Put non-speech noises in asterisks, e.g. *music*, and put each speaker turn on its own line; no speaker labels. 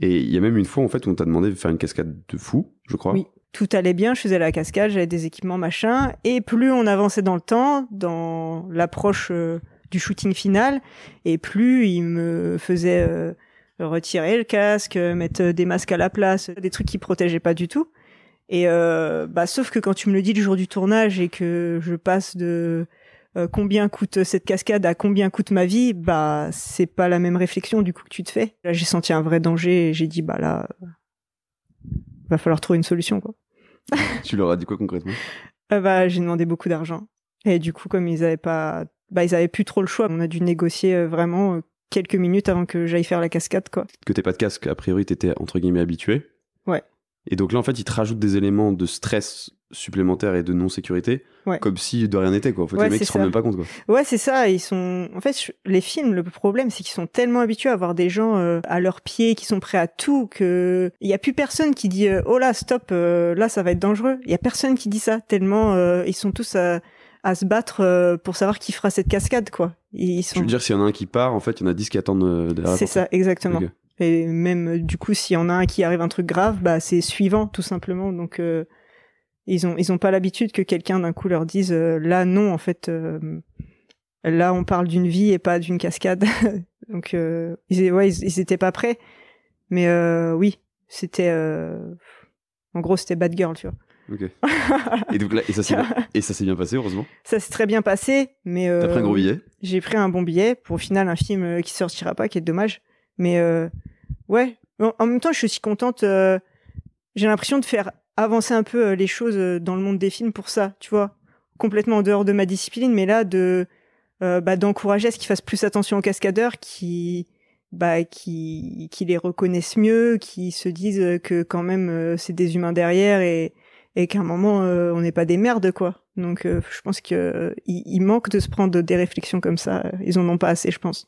Et il y a même une fois, en fait, où on t'a demandé de faire une cascade de fou, je crois.
Oui. Tout allait bien, je faisais la cascade, j'avais des équipements, machin. Et plus on avançait dans le temps, dans l'approche euh, du shooting final, et plus il me faisait euh, retirer le casque, mettre des masques à la place, des trucs qui protégeaient pas du tout. Et euh, bah, sauf que quand tu me le dis le jour du tournage et que je passe de euh, combien coûte cette cascade à combien coûte ma vie, bah c'est pas la même réflexion du coup que tu te fais. Là j'ai senti un vrai danger et j'ai dit bah là va falloir trouver une solution quoi. *laughs*
tu leur as dit quoi concrètement?
Euh, Bah j'ai demandé beaucoup d'argent et du coup comme ils avaient pas bah ils avaient plus trop le choix, on a dû négocier euh, vraiment euh, quelques minutes avant que j'aille faire la cascade quoi.
Que t'aies pas de casque, a priori t'étais entre guillemets habitué.
Ouais.
Et donc là, en fait, ils te rajoutent des éléments de stress supplémentaires et de non-sécurité,
Ouais.
comme si de rien n'était, quoi. En fait,
Ouais,
les mecs ils se rendent même pas compte, quoi.
Ouais, c'est ça. Ils sont. En fait, les films, le problème, c'est qu'ils sont tellement habitués à avoir des gens euh, à leurs pieds qui sont prêts à tout que il y a plus personne qui dit euh, oh là stop, euh, là ça va être dangereux. Il y a personne qui dit ça tellement ils sont tous à, à se battre pour savoir qui fera cette cascade quoi. Ils
Je veux dire, s'il y en a un qui part, en fait, il y en a 10 qui attendent derrière.
C'est ça, exactement. Et même du coup, s'il y en a un qui arrive un truc grave, bah c'est suivant tout simplement. Donc ils ont ils ont pas l'habitude que quelqu'un d'un coup leur dise euh, là non en fait euh, là on parle d'une vie et pas d'une cascade. *laughs* Donc euh, ils ouais ils, ils étaient pas prêts. Mais oui, c'était en gros c'était bad girl, tu vois.
Ok. Et donc là, et ça s'est bien, et ça s'est bien passé, heureusement.
Ça s'est très bien passé, mais euh,
T'as pris un gros billet.
j'ai pris un bon billet pour au final un film qui sortira pas, qui est dommage. Mais euh, ouais, en, en même temps, je suis aussi contente. euh, j'ai l'impression de faire avancer un peu euh, les choses euh, dans le monde des films pour ça, tu vois, complètement en dehors de ma discipline, mais là de euh, bah, d'encourager à ce qu'ils fassent plus attention aux cascadeurs, qui bah qui qui les reconnaissent mieux, qui se disent que quand même c'est des humains derrière et et qu'à un moment on n'est pas des merdes quoi. Donc je pense que il manque de se prendre des réflexions comme ça. Ils en ont pas assez, je pense.